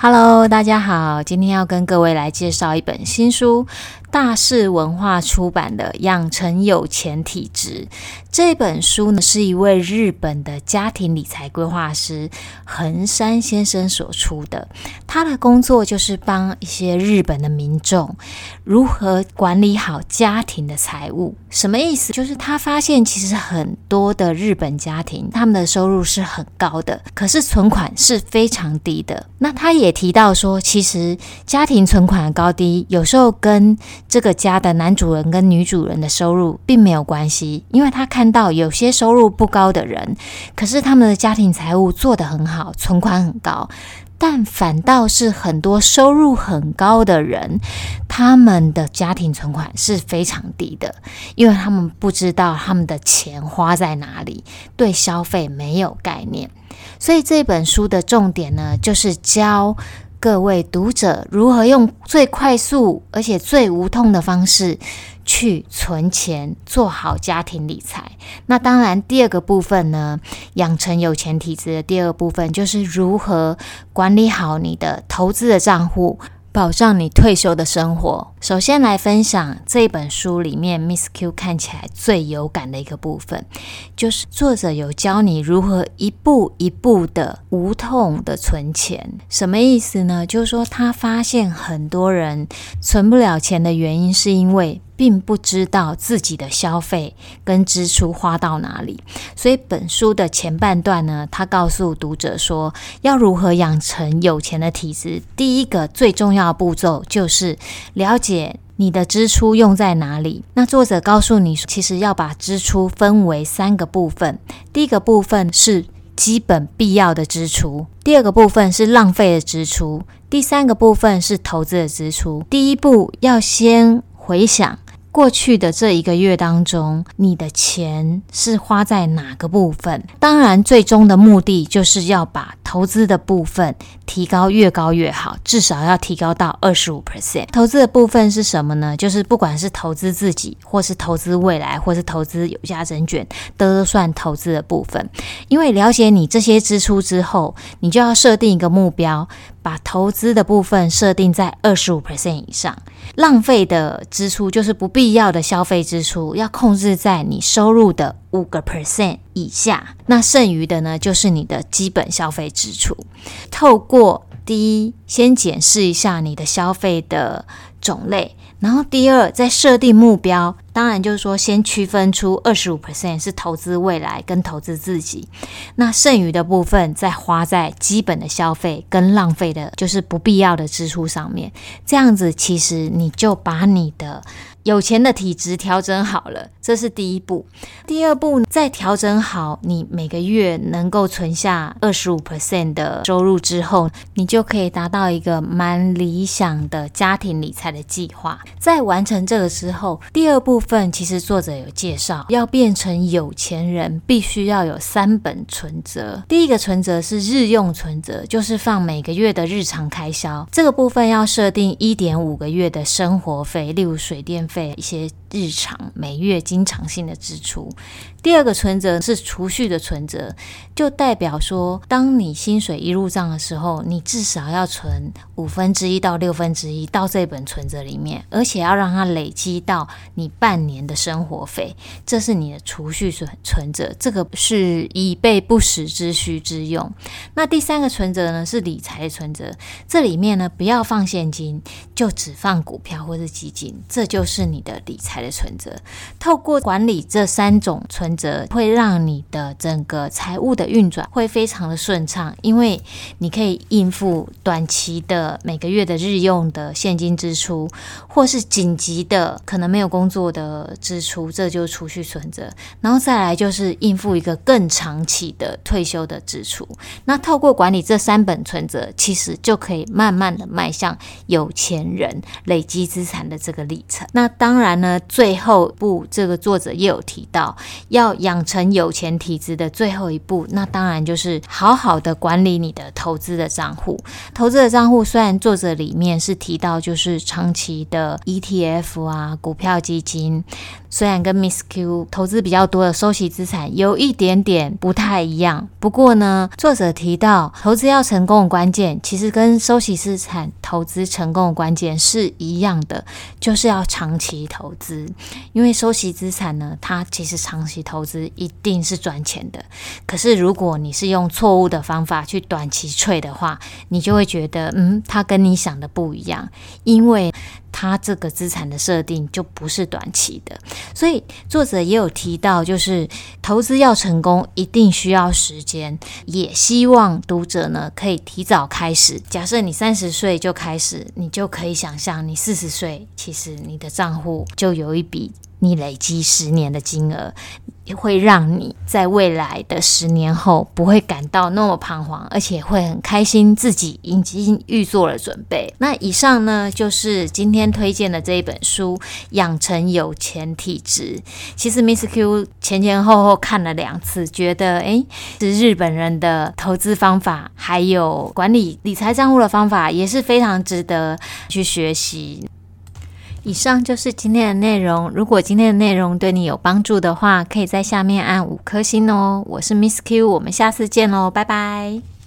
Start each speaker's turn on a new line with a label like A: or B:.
A: Hello，大家好，今天要跟各位来介绍一本新书。大是文化出版的《养成有钱体质》这本书呢，是一位日本的家庭理财规划师横山先生所出的。他的工作就是帮一些日本的民众如何管理好家庭的财务。什么意思？就是他发现，其实很多的日本家庭，他们的收入是很高的，可是存款是非常低的。那他也提到说，其实家庭存款的高低，有时候跟这个家的男主人跟女主人的收入并没有关系，因为他看到有些收入不高的人，可是他们的家庭财务做得很好，存款很高，但反倒是很多收入很高的人，他们的家庭存款是非常低的，因为他们不知道他们的钱花在哪里，对消费没有概念，所以这本书的重点呢，就是教。各位读者，如何用最快速而且最无痛的方式去存钱，做好家庭理财？那当然，第二个部分呢，养成有钱体质的第二个部分，就是如何管理好你的投资的账户。保障你退休的生活。首先来分享这本书里面，Miss Q 看起来最有感的一个部分，就是作者有教你如何一步一步的无痛的存钱。什么意思呢？就是说他发现很多人存不了钱的原因，是因为。并不知道自己的消费跟支出花到哪里，所以本书的前半段呢，他告诉读者说，要如何养成有钱的体质。第一个最重要的步骤就是了解你的支出用在哪里。那作者告诉你，其实要把支出分为三个部分，第一个部分是基本必要的支出，第二个部分是浪费的支出，第三个部分是投资的支出。第一步要先回想。过去的这一个月当中，你的钱是花在哪个部分？当然，最终的目的就是要把投资的部分提高，越高越好，至少要提高到二十五 percent。投资的部分是什么呢？就是不管是投资自己，或是投资未来，或是投资有价证券，都算投资的部分。因为了解你这些支出之后，你就要设定一个目标。把投资的部分设定在二十五 percent 以上，浪费的支出就是不必要的消费支出，要控制在你收入的五个 percent 以下。那剩余的呢，就是你的基本消费支出。透过第一，先检视一下你的消费的种类。然后第二，再设定目标，当然就是说，先区分出二十五 percent 是投资未来跟投资自己，那剩余的部分再花在基本的消费跟浪费的，就是不必要的支出上面。这样子，其实你就把你的。有钱的体质调整好了，这是第一步。第二步，再调整好你每个月能够存下二十五 percent 的收入之后，你就可以达到一个蛮理想的家庭理财的计划。在完成这个之后，第二部分其实作者有介绍，要变成有钱人，必须要有三本存折。第一个存折是日用存折，就是放每个月的日常开销，这个部分要设定一点五个月的生活费，例如水电费。一些日常每月经常性的支出。第二个存折是储蓄的存折，就代表说，当你薪水一入账的时候，你至少要存五分之一到六分之一到这本存折里面，而且要让它累积到你半年的生活费，这是你的储蓄存存折，这个是以备不时之需之用。那第三个存折呢，是理财存折，这里面呢不要放现金，就只放股票或是基金，这就是。是你的理财的存折。透过管理这三种存折，会让你的整个财务的运转会非常的顺畅，因为你可以应付短期的每个月的日用的现金支出，或是紧急的可能没有工作的支出，这就是储蓄存折。然后再来就是应付一个更长期的退休的支出。那透过管理这三本存折，其实就可以慢慢的迈向有钱人累积资产的这个历程。那当然呢，最后一步这个作者也有提到，要养成有钱体质的最后一步，那当然就是好好的管理你的投资的账户。投资的账户虽然作者里面是提到就是长期的 ETF 啊，股票基金。虽然跟 Miss Q 投资比较多的收息资产有一点点不太一样，不过呢，作者提到投资要成功的关键，其实跟收息资产投资成功的关键是一样的，就是要长期投资。因为收息资产呢，它其实长期投资一定是赚钱的。可是如果你是用错误的方法去短期萃的话，你就会觉得，嗯，它跟你想的不一样，因为。他这个资产的设定就不是短期的，所以作者也有提到，就是投资要成功，一定需要时间。也希望读者呢可以提早开始。假设你三十岁就开始，你就可以想象，你四十岁，其实你的账户就有一笔。你累积十年的金额，也会让你在未来的十年后不会感到那么彷徨，而且会很开心自己已经预做了准备。那以上呢，就是今天推荐的这一本书《养成有钱体质》。其实 Miss Q 前前后后看了两次，觉得诶，是日本人的投资方法，还有管理理财账户的方法，也是非常值得去学习。以上就是今天的内容。如果今天的内容对你有帮助的话，可以在下面按五颗星哦。我是 Miss Q，我们下次见喽，拜拜。